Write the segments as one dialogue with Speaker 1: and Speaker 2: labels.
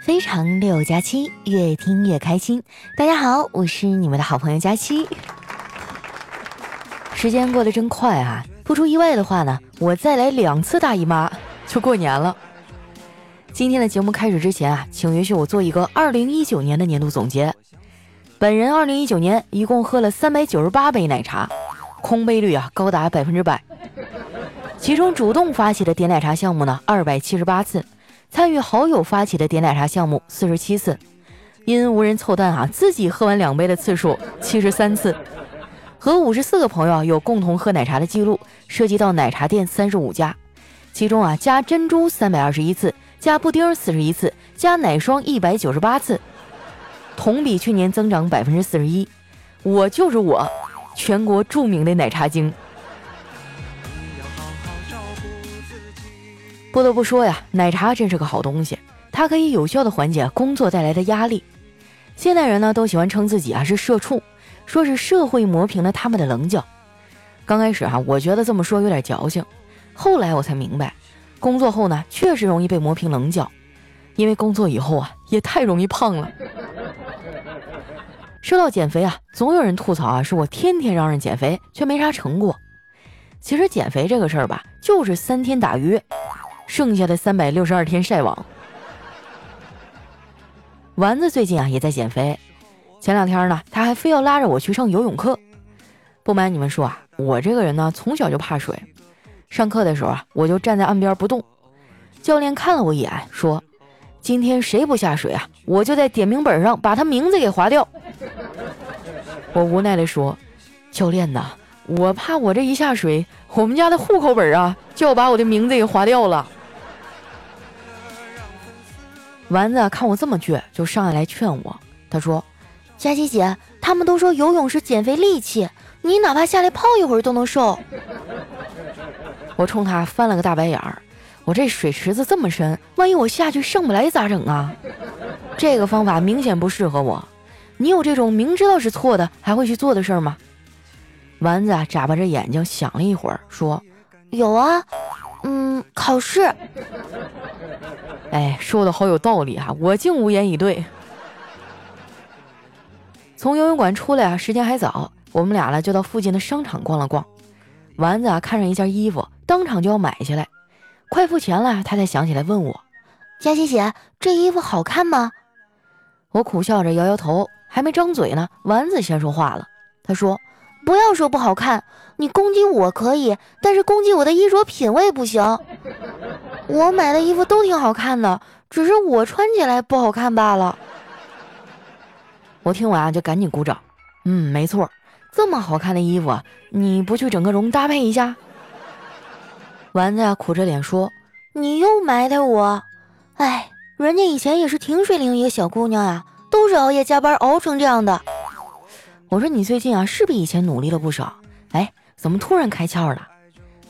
Speaker 1: 非常六加七，越听越开心。大家好，我是你们的好朋友佳期。时间过得真快啊！不出意外的话呢，我再来两次大姨妈就过年了。今天的节目开始之前啊，请允许我做一个二零一九年的年度总结。本人二零一九年一共喝了三百九十八杯奶茶，空杯率啊高达百分之百。其中主动发起的点奶茶项目呢，二百七十八次；参与好友发起的点奶茶项目四十七次；因无人凑单啊，自己喝完两杯的次数七十三次；和五十四个朋友有共同喝奶茶的记录，涉及到奶茶店三十五家，其中啊加珍珠三百二十一次，加布丁四十一次，加奶霜一百九十八次，同比去年增长百分之四十一。我就是我，全国著名的奶茶精。不得不说呀，奶茶真是个好东西，它可以有效的缓解工作带来的压力。现代人呢都喜欢称自己啊是社畜，说是社会磨平了他们的棱角。刚开始哈，我觉得这么说有点矫情，后来我才明白，工作后呢确实容易被磨平棱角，因为工作以后啊也太容易胖了。说到减肥啊，总有人吐槽啊，是我天天让人减肥却没啥成果。其实减肥这个事儿吧，就是三天打鱼。剩下的三百六十二天晒网。丸子最近啊也在减肥，前两天呢他还非要拉着我去上游泳课。不瞒你们说啊，我这个人呢从小就怕水，上课的时候啊我就站在岸边不动。教练看了我一眼，说：“今天谁不下水啊，我就在点名本上把他名字给划掉。”我无奈的说：“教练呐，我怕我这一下水，我们家的户口本啊就要把我的名字给划掉了。”丸子看我这么倔，就上来劝我。他说：“佳琪姐，他们都说游泳是减肥利器，你哪怕下来泡一会儿都能瘦。”我冲他翻了个大白眼儿。我这水池子这么深，万一我下去上不来咋整啊？这个方法明显不适合我。你有这种明知道是错的还会去做的事儿吗？丸子，眨巴着眼睛想了一会儿，说：“有啊，嗯，考试。”哎，说的好有道理哈，我竟无言以对。从游泳馆出来啊，时间还早，我们俩呢就到附近的商场逛了逛。丸子啊看上一件衣服，当场就要买下来。快付钱了，他才想起来问我：“佳琪姐，这衣服好看吗？”我苦笑着摇摇头，还没张嘴呢，丸子先说话了。他说：“不要说不好看，你攻击我可以，但是攻击我的衣着品味不行。”我买的衣服都挺好看的，只是我穿起来不好看罢了。我听完啊，就赶紧鼓掌。嗯，没错，这么好看的衣服，你不去整个容搭配一下？丸子呀，苦着脸说：“你又埋汰我。哎，人家以前也是挺水灵一个小姑娘呀，都是熬夜加班熬成这样的。”我说：“你最近啊，是比以前努力了不少。哎，怎么突然开窍了？”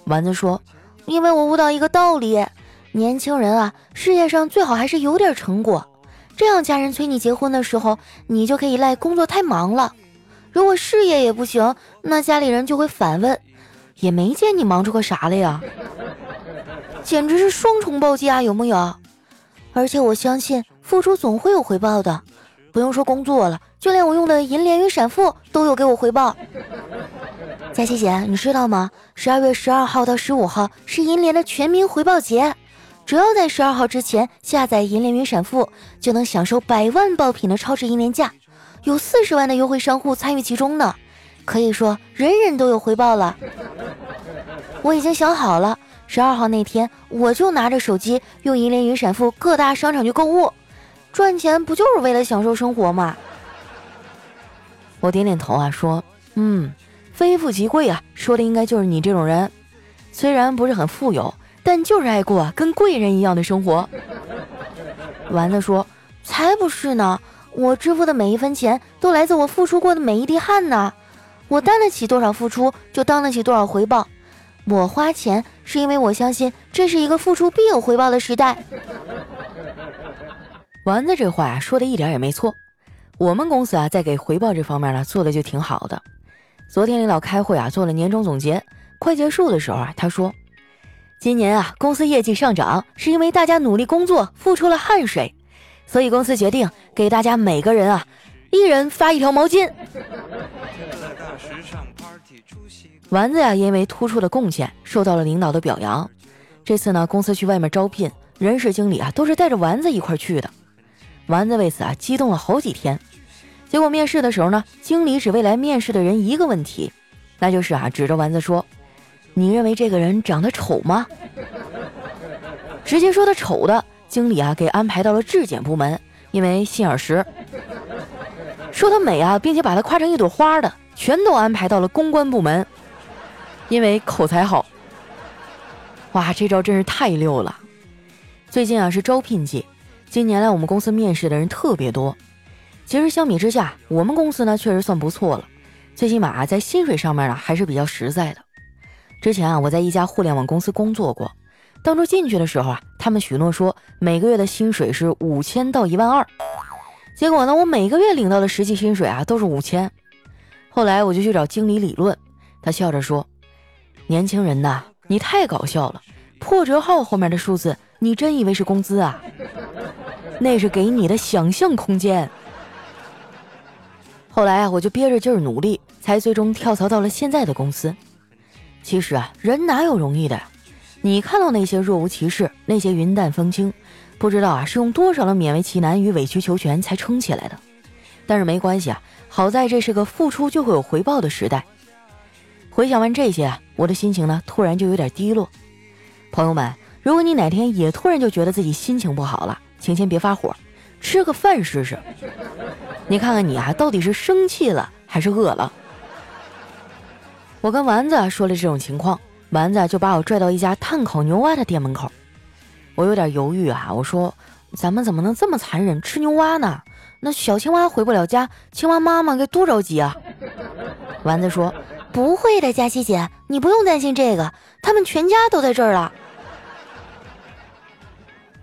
Speaker 1: 丸子说：“因为我悟到一个道理。”年轻人啊，事业上最好还是有点成果，这样家人催你结婚的时候，你就可以赖工作太忙了。如果事业也不行，那家里人就会反问，也没见你忙出个啥来呀，简直是双重暴击啊，有木有？而且我相信付出总会有回报的，不用说工作了，就连我用的银联云闪付都有给我回报。佳琪姐，你知道吗？十二月十二号到十五号是银联的全民回报节。只要在十二号之前下载银联云闪付，就能享受百万爆品的超值银联价，有四十万的优惠商户参与其中呢。可以说人人都有回报了。我已经想好了，十二号那天我就拿着手机用银联云闪付各大商场去购物，赚钱不就是为了享受生活吗？我点点头啊，说：“嗯，非富即贵啊，说的应该就是你这种人，虽然不是很富有。”但就是爱过跟贵人一样的生活。丸子说：“才不是呢！我支付的每一分钱都来自我付出过的每一滴汗呢。我担得起多少付出，就当得起多少回报。我花钱是因为我相信这是一个付出必有回报的时代。”丸子这话呀说的一点也没错。我们公司啊在给回报这方面呢做的就挺好的。昨天领导开会啊做了年终总结，快结束的时候啊他说。今年啊，公司业绩上涨，是因为大家努力工作，付出了汗水，所以公司决定给大家每个人啊，一人发一条毛巾。丸子呀，因为突出的贡献受到了领导的表扬。这次呢，公司去外面招聘，人事经理啊都是带着丸子一块去的。丸子为此啊激动了好几天。结果面试的时候呢，经理只为来面试的人一个问题，那就是啊指着丸子说：“你认为这个人长得丑吗？”直接说他丑的，经理啊给安排到了质检部门，因为心眼实；说他美啊，并且把他夸成一朵花的，全都安排到了公关部门，因为口才好。哇，这招真是太溜了！最近啊是招聘季，今年来我们公司面试的人特别多。其实相比之下，我们公司呢确实算不错了，最起码在薪水上面呢还是比较实在的。之前啊我在一家互联网公司工作过。当初进去的时候啊，他们许诺说每个月的薪水是五千到一万二，结果呢，我每个月领到的实际薪水啊都是五千。后来我就去找经理理论，他笑着说：“年轻人呐，你太搞笑了，破折号后面的数字你真以为是工资啊？那是给你的想象空间。”后来啊，我就憋着劲儿努力，才最终跳槽到了现在的公司。其实啊，人哪有容易的？你看到那些若无其事、那些云淡风轻，不知道啊是用多少的勉为其难与委曲求全才撑起来的。但是没关系啊，好在这是个付出就会有回报的时代。回想完这些，我的心情呢突然就有点低落。朋友们，如果你哪天也突然就觉得自己心情不好了，请先别发火，吃个饭试试。你看看你啊，到底是生气了还是饿了？我跟丸子说了这种情况。丸子就把我拽到一家炭烤牛蛙的店门口，我有点犹豫啊，我说：“咱们怎么能这么残忍吃牛蛙呢？那小青蛙回不了家，青蛙妈妈该多着急啊！”丸子说：“不会的，佳琪姐，你不用担心这个，他们全家都在这儿了。”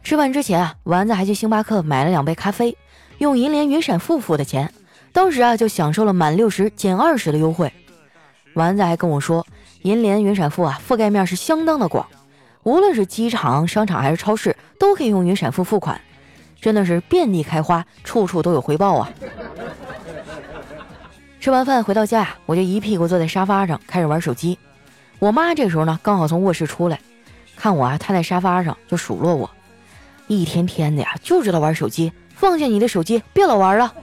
Speaker 1: 吃饭之前啊，丸子还去星巴克买了两杯咖啡，用银联云闪付付的钱，当时啊就享受了满六十减二十的优惠。丸子还跟我说。银联云闪付啊，覆盖面是相当的广，无论是机场、商场还是超市，都可以用云闪付付款，真的是遍地开花，处处都有回报啊！吃完饭回到家，我就一屁股坐在沙发上开始玩手机。我妈这时候呢，刚好从卧室出来，看我啊瘫在沙发上，就数落我：一天天的呀，就知道玩手机，放下你的手机，别老玩了。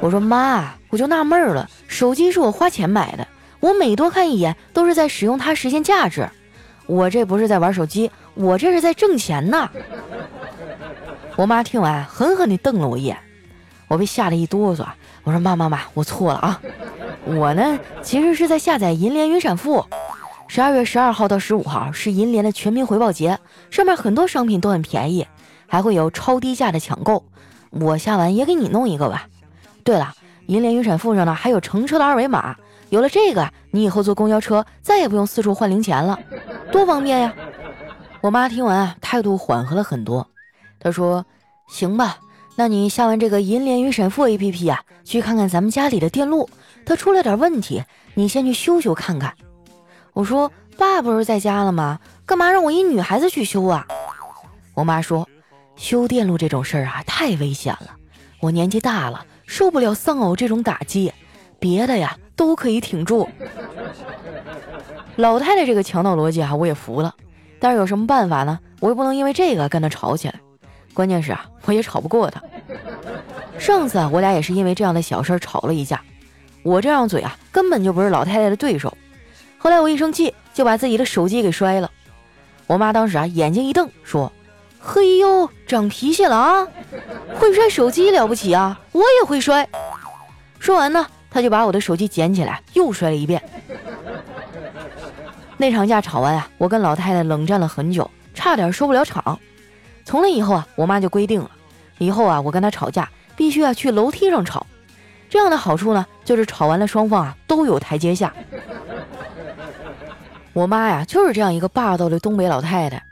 Speaker 1: 我说妈，我就纳闷了，手机是我花钱买的。我每多看一眼，都是在使用它实现价值。我这不是在玩手机，我这是在挣钱呢。我妈听完，狠狠地瞪了我一眼，我被吓得一哆嗦。我说：“妈妈妈，我错了啊！我呢，其实是在下载银联云闪付。十二月十二号到十五号是银联的全民回报节，上面很多商品都很便宜，还会有超低价的抢购。我下完也给你弄一个吧。对了，银联云闪付上呢还有乘车的二维码。”有了这个，你以后坐公交车再也不用四处换零钱了，多方便呀！我妈听完啊，态度缓和了很多。她说：“行吧，那你下完这个银联云闪付 APP 啊，去看看咱们家里的电路，它出了点问题，你先去修修看看。”我说：“爸不是在家了吗？干嘛让我一女孩子去修啊？”我妈说：“修电路这种事儿啊，太危险了，我年纪大了，受不了丧偶这种打击，别的呀。”都可以挺住，老太太这个强盗逻辑啊，我也服了。但是有什么办法呢？我又不能因为这个跟她吵起来。关键是啊，我也吵不过她。上次啊，我俩也是因为这样的小事吵了一架。我这张嘴啊，根本就不是老太太的对手。后来我一生气，就把自己的手机给摔了。我妈当时啊，眼睛一瞪，说：“嘿呦，长脾气了啊！会摔手机了不起啊？我也会摔。”说完呢。他就把我的手机捡起来，又摔了一遍。那场架吵完啊，我跟老太太冷战了很久，差点收不了场。从那以后啊，我妈就规定了，以后啊，我跟她吵架必须要去楼梯上吵。这样的好处呢，就是吵完了双方啊都有台阶下。我妈呀，就是这样一个霸道的东北老太太。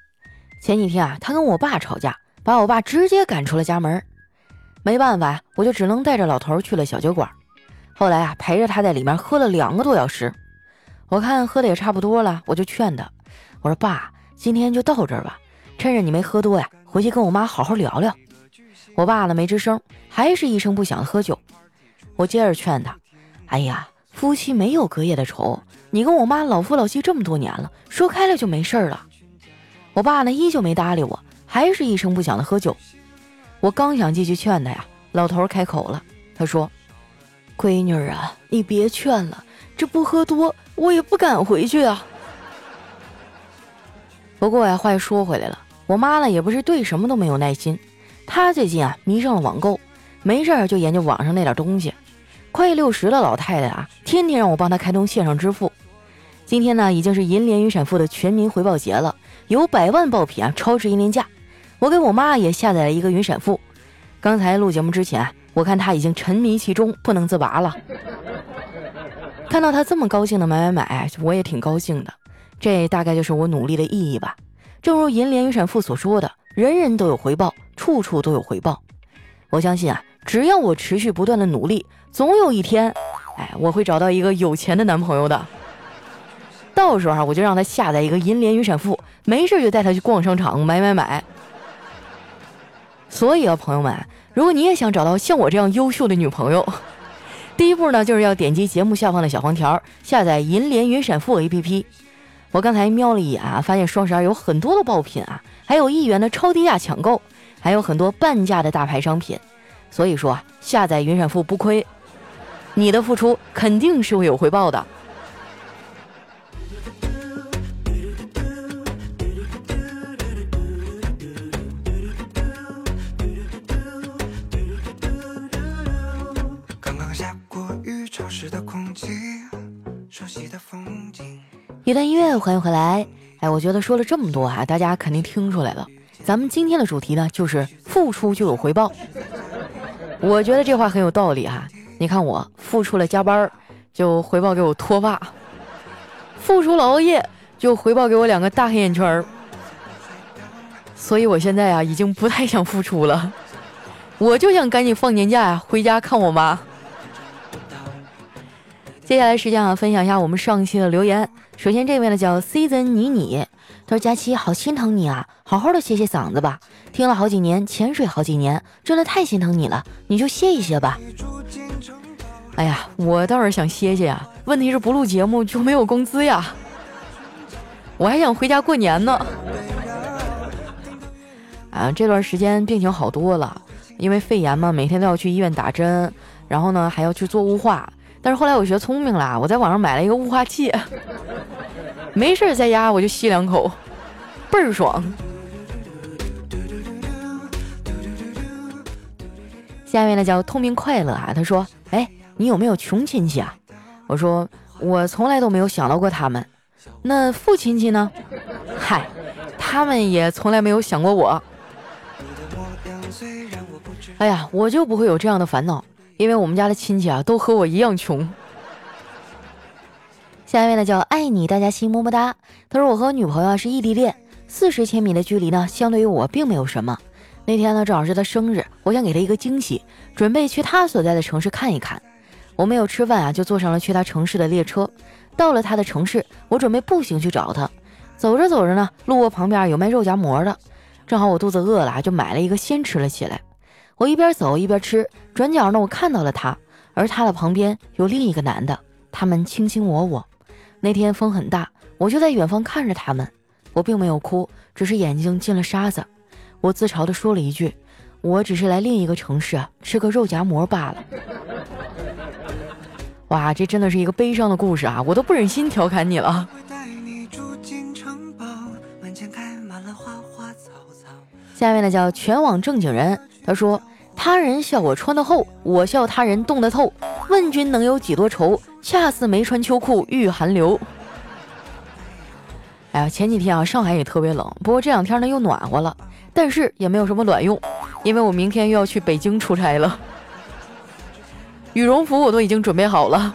Speaker 1: 前几天啊，他跟我爸吵架，把我爸直接赶出了家门。没办法，我就只能带着老头去了小酒馆。后来啊，陪着他在里面喝了两个多小时，我看喝的也差不多了，我就劝他，我说爸，今天就到这儿吧，趁着你没喝多呀，回去跟我妈好好聊聊。我爸呢没吱声，还是一声不响的喝酒。我接着劝他：“哎呀，夫妻没有隔夜的仇，你跟我妈老夫老妻这么多年了，说开了就没事了。”我爸呢依旧没搭理我，还是一声不响的喝酒。我刚想继续劝他呀，老头开口了，他说：“闺女啊，你别劝了，这不喝多我也不敢回去啊。”不过呀，话又说回来了，我妈呢也不是对什么都没有耐心。她最近啊迷上了网购，没事就研究网上那点东西。快六十的老太太啊，天天让我帮她开通线上支付。今天呢已经是银联云闪付的全民回报节了，有百万爆品啊超值银联价。我给我妈也下载了一个云闪付。刚才录节目之前，我看她已经沉迷其中不能自拔了。看到她这么高兴的买买买，我也挺高兴的。这大概就是我努力的意义吧。正如银联云闪付所说的。人人都有回报，处处都有回报。我相信啊，只要我持续不断的努力，总有一天，哎，我会找到一个有钱的男朋友的。到时候，我就让他下载一个银联云闪付，没事就带他去逛商场买买买。所以啊，朋友们，如果你也想找到像我这样优秀的女朋友，第一步呢，就是要点击节目下方的小黄条，下载银联云闪付 APP。我刚才瞄了一眼啊，发现双十二有很多的爆品啊。还有一元的超低价抢购，还有很多半价的大牌商品，所以说啊，下载云闪付不亏，你的付出肯定是会有回报的。一段音乐，欢迎回来。哎，我觉得说了这么多啊，大家肯定听出来了。咱们今天的主题呢，就是付出就有回报。我觉得这话很有道理哈。你看我付出了加班，就回报给我脱发；付出了熬夜，就回报给我两个大黑眼圈。所以我现在啊，已经不太想付出了，我就想赶紧放年假呀，回家看我妈。接下来时间啊，分享一下我们上期的留言。首先，这位呢叫 Season 你你，他说：“佳期好心疼你啊，好好的歇歇嗓子吧。听了好几年，潜水好几年，真的太心疼你了，你就歇一歇吧。”哎呀，我倒是想歇歇呀，问题是不录节目就没有工资呀，我还想回家过年呢。啊，这段时间病情好多了，因为肺炎嘛，每天都要去医院打针，然后呢还要去做雾化。但是后来我学聪明了，我在网上买了一个雾化器，没事在家我就吸两口，倍儿爽。下面呢叫痛并快乐啊，他说：“哎，你有没有穷亲戚啊？”我说：“我从来都没有想到过他们。”那富亲戚呢？嗨，他们也从来没有想过我。哎呀，我就不会有这样的烦恼。因为我们家的亲戚啊，都和我一样穷。下一位呢叫爱你大家心么么哒。他说我和我女朋友是异地恋，四十千米的距离呢，相对于我并没有什么。那天呢正好是他生日，我想给他一个惊喜，准备去他所在的城市看一看。我没有吃饭啊，就坐上了去他城市的列车。到了他的城市，我准备步行去找他。走着走着呢，路过旁边有卖肉夹馍的，正好我肚子饿了，就买了一个先吃了起来。我一边走一边吃，转角呢，我看到了他，而他的旁边有另一个男的，他们卿卿我我。那天风很大，我就在远方看着他们，我并没有哭，只是眼睛进了沙子。我自嘲地说了一句：“我只是来另一个城市啊，吃个肉夹馍罢了。”哇，这真的是一个悲伤的故事啊，我都不忍心调侃你了。下面呢叫全网正经人。他说：“他人笑我穿得厚，我笑他人冻得透。问君能有几多愁？恰似没穿秋裤遇寒流。”哎呀，前几天啊，上海也特别冷，不过这两天呢又暖和了，但是也没有什么卵用，因为我明天又要去北京出差了。羽绒服我都已经准备好了。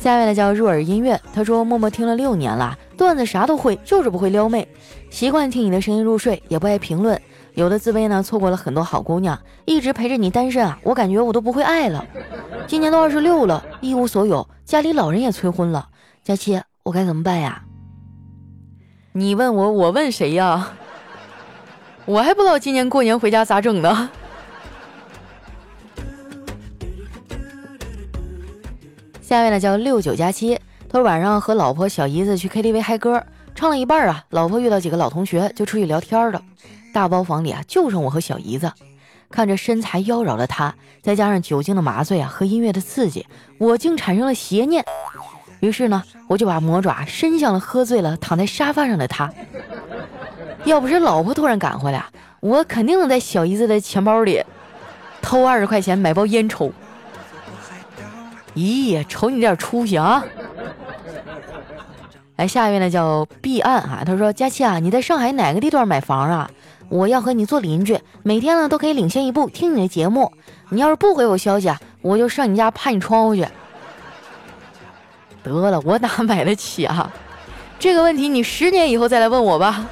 Speaker 1: 下面呢叫入耳音乐，他说默默听了六年了。段子啥都会，就是不会撩妹。习惯听你的声音入睡，也不爱评论。有的自卑呢，错过了很多好姑娘，一直陪着你单身啊，我感觉我都不会爱了。今年都二十六了，一无所有，家里老人也催婚了。佳期，我该怎么办呀？你问我，我问谁呀？我还不知道今年过年回家咋整呢。下面呢叫六九加七，他说晚上和老婆小姨子去 KTV 嗨歌，唱了一半啊，老婆遇到几个老同学就出去聊天了。大包房里啊，就剩我和小姨子。看着身材妖娆的她，再加上酒精的麻醉啊和音乐的刺激，我竟产生了邪念。于是呢，我就把魔爪伸向了喝醉了躺在沙发上的他。要不是老婆突然赶回来，我肯定能在小姨子的钱包里偷二十块钱买包烟抽。咦，瞅你点出息啊！来，下一位呢叫毕岸哈，他说：“佳期啊，你在上海哪个地段买房啊？我要和你做邻居，每天呢都可以领先一步听你的节目。你要是不回我消息啊，我就上你家趴你窗户去。”得了，我哪买得起啊？这个问题你十年以后再来问我吧。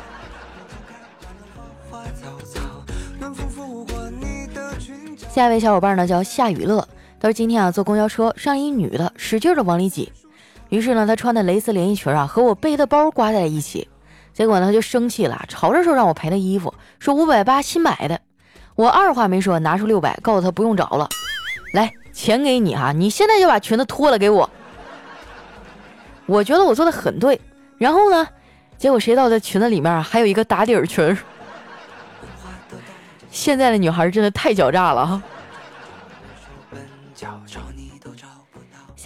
Speaker 1: 下一位小伙伴呢叫夏雨乐，他说今天啊坐公交车上一女的使劲的往里挤，于是呢他穿的蕾丝连衣裙啊和我背的包挂在一起，结果呢他就生气了，吵着说让我赔他衣服，说五百八新买的，我二话没说拿出六百，告诉他不用找了，来钱给你哈，你现在就把裙子脱了给我。我觉得我做的很对，然后呢，结果谁知道这裙子里面还有一个打底裙。现在的女孩真的太狡诈了哈。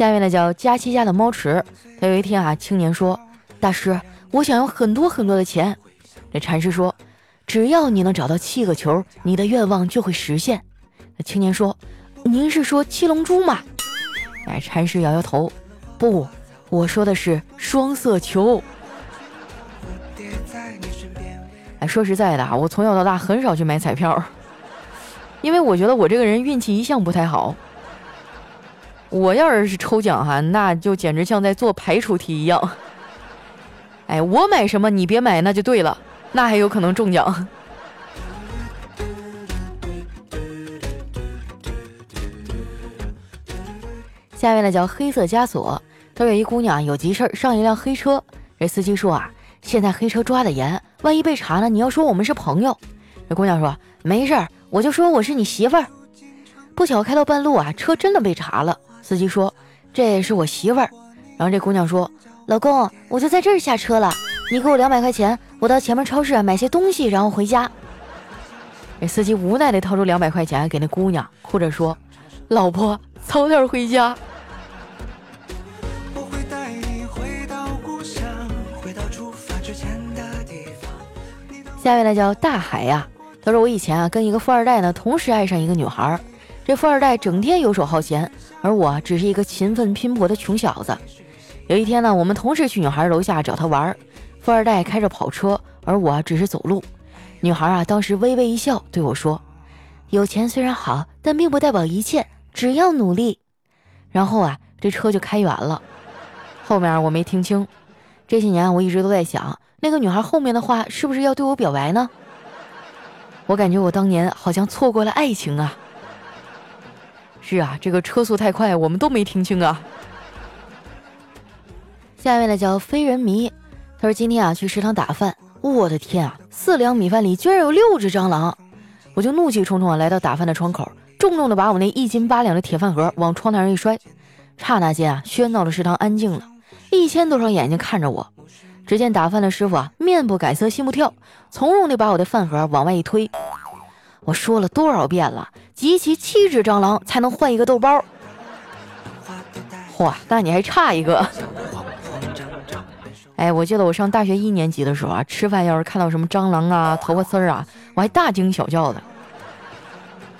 Speaker 1: 下面呢叫佳期家的猫池，他有一天啊，青年说：“大师，我想要很多很多的钱。”这禅师说：“只要你能找到七个球，你的愿望就会实现。”那青年说：“您是说七龙珠吗？”哎，禅师摇摇头：“不。”我说的是双色球。哎，说实在的啊，我从小到大很少去买彩票，因为我觉得我这个人运气一向不太好。我要是是抽奖哈，那就简直像在做排除题一样。哎，我买什么你别买，那就对了，那还有可能中奖。下面呢叫黑色枷锁。这有一姑娘有急事上一辆黑车，这司机说啊，现在黑车抓的严，万一被查呢，你要说我们是朋友。这姑娘说没事儿，我就说我是你媳妇儿。不巧开到半路啊，车真的被查了。司机说这是我媳妇儿。然后这姑娘说老公，我就在这儿下车了，你给我两百块钱，我到前面超市买些东西，然后回家。这司机无奈的掏出两百块钱给那姑娘，哭着说老婆早点回家。下面呢叫大海呀，他说我以前啊跟一个富二代呢同时爱上一个女孩，这富二代整天游手好闲，而我只是一个勤奋拼搏的穷小子。有一天呢，我们同时去女孩楼下找她玩，富二代开着跑车，而我只是走路。女孩啊当时微微一笑对我说：“有钱虽然好，但并不代表一切，只要努力。”然后啊这车就开远了，后面我没听清。这些年我一直都在想。那个女孩后面的话是不是要对我表白呢？我感觉我当年好像错过了爱情啊！是啊，这个车速太快，我们都没听清啊。下面呢叫非人迷，他说今天啊去食堂打饭，我的天啊，四两米饭里居然有六只蟑螂！我就怒气冲冲啊来到打饭的窗口，重重的把我那一斤八两的铁饭盒往窗台上一摔，刹那间啊喧闹的食堂安静了，一千多双眼睛看着我。只见打饭的师傅啊，面不改色心不跳，从容地把我的饭盒往外一推。我说了多少遍了，集齐七只蟑螂才能换一个豆包。嚯，那你还差一个。哎，我记得我上大学一年级的时候啊，吃饭要是看到什么蟑螂啊、头发丝儿啊，我还大惊小叫的。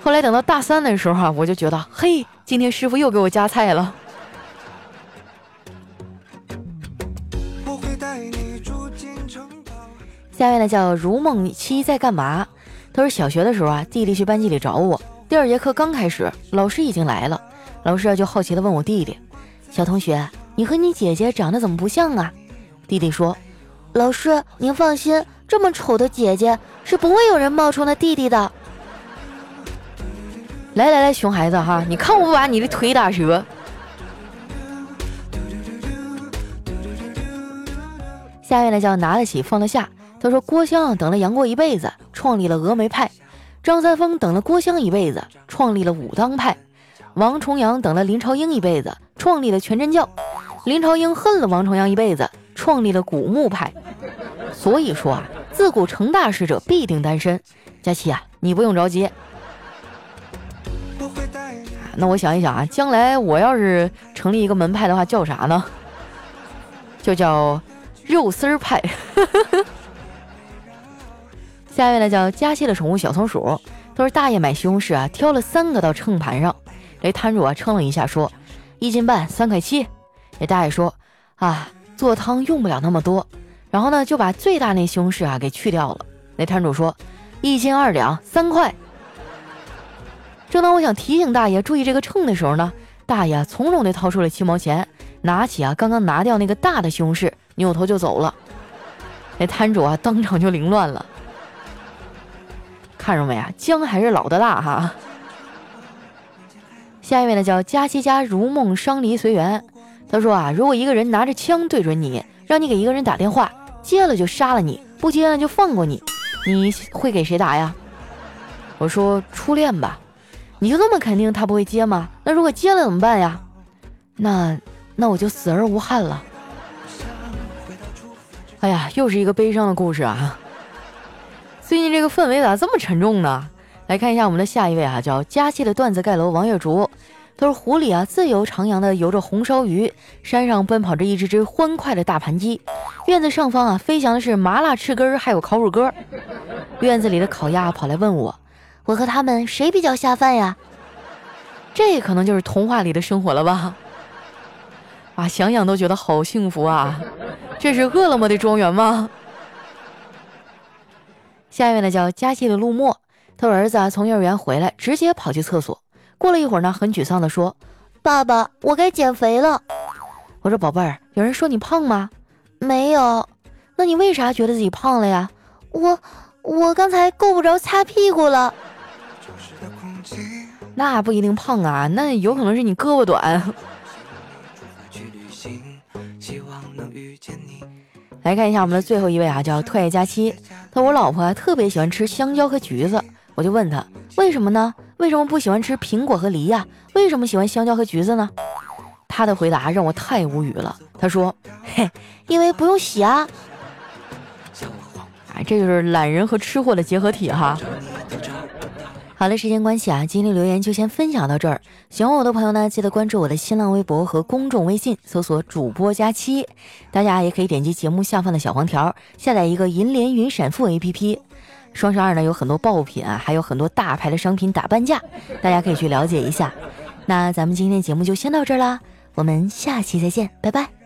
Speaker 1: 后来等到大三的时候啊，我就觉得，嘿，今天师傅又给我夹菜了。下面呢叫如梦七在干嘛？他说小学的时候啊，弟弟去班级里找我。第二节课刚开始，老师已经来了。老师啊就好奇的问我弟弟：“小同学，你和你姐姐长得怎么不像啊？”弟弟说：“老师您放心，这么丑的姐姐是不会有人冒充的弟弟的。”来来来，熊孩子哈，你看我不把你的腿打折。下面呢叫拿得起放得下。他说郭襄等了杨过一辈子，创立了峨眉派；张三丰等了郭襄一辈子，创立了武当派；王重阳等了林朝英一辈子，创立了全真教；林朝英恨了王重阳一辈子，创立了古墓派。所以说啊，自古成大事者必定单身。佳琪啊，你不用着急。那我想一想啊，将来我要是成立一个门派的话，叫啥呢？就叫肉丝儿派。下一位呢叫佳期的宠物小松鼠，他说大爷买西红柿啊，挑了三个到秤盘上，这摊主啊称了一下，说一斤半，三块七。这大爷说啊，做汤用不了那么多，然后呢就把最大那西红柿啊给去掉了。那摊主说一斤二两，三块。正当我想提醒大爷注意这个秤的时候呢，大爷从容地掏出了七毛钱，拿起啊刚刚拿掉那个大的西红柿，扭头就走了。那摊主啊当场就凌乱了，看着没啊？姜还是老的辣哈。下一位呢叫佳琪家如梦伤离随缘，他说啊，如果一个人拿着枪对准你，让你给一个人打电话，接了就杀了你，不接了就放过你，你会给谁打呀？我说初恋吧。你就那么肯定他不会接吗？那如果接了怎么办呀？那那我就死而无憾了。哎呀，又是一个悲伤的故事啊！最近这个氛围咋这么沉重呢？来看一下我们的下一位啊，叫佳期的段子盖楼王月竹。他说：“湖里啊，自由徜徉的游着红烧鱼，山上奔跑着一只只欢快的大盘鸡，院子上方啊，飞翔的是麻辣翅根儿还有烤乳鸽。院子里的烤鸭跑来问我。”我和他们谁比较下饭呀？这可能就是童话里的生活了吧？啊，想想都觉得好幸福啊！这是饿了么的庄园吗？下一位呢，叫佳琪的陆墨，他儿子啊从幼儿园回来，直接跑去厕所。过了一会儿呢，很沮丧的说：“爸爸，我该减肥了。”我说：“宝贝儿，有人说你胖吗？”“没有。”“那你为啥觉得自己胖了呀？”“我我刚才够不着擦屁股了。”那不一定胖啊，那有可能是你胳膊短。来看一下我们的最后一位啊，叫特爱佳期。他说我老婆特别喜欢吃香蕉和橘子，我就问他为什么呢？为什么不喜欢吃苹果和梨呀？为什么喜欢香蕉和橘子呢？他的回答让我太无语了。他说：“嘿，因为不用洗啊。”哎，这就是懒人和吃货的结合体哈。好了，时间关系啊，今天留言就先分享到这儿。喜欢我的朋友呢，记得关注我的新浪微博和公众微信，搜索“主播佳期”。大家也可以点击节目下方的小黄条，下载一个银联云闪付 APP。双十二呢，有很多爆品啊，还有很多大牌的商品打半价，大家可以去了解一下。那咱们今天节目就先到这儿啦，我们下期再见，拜拜。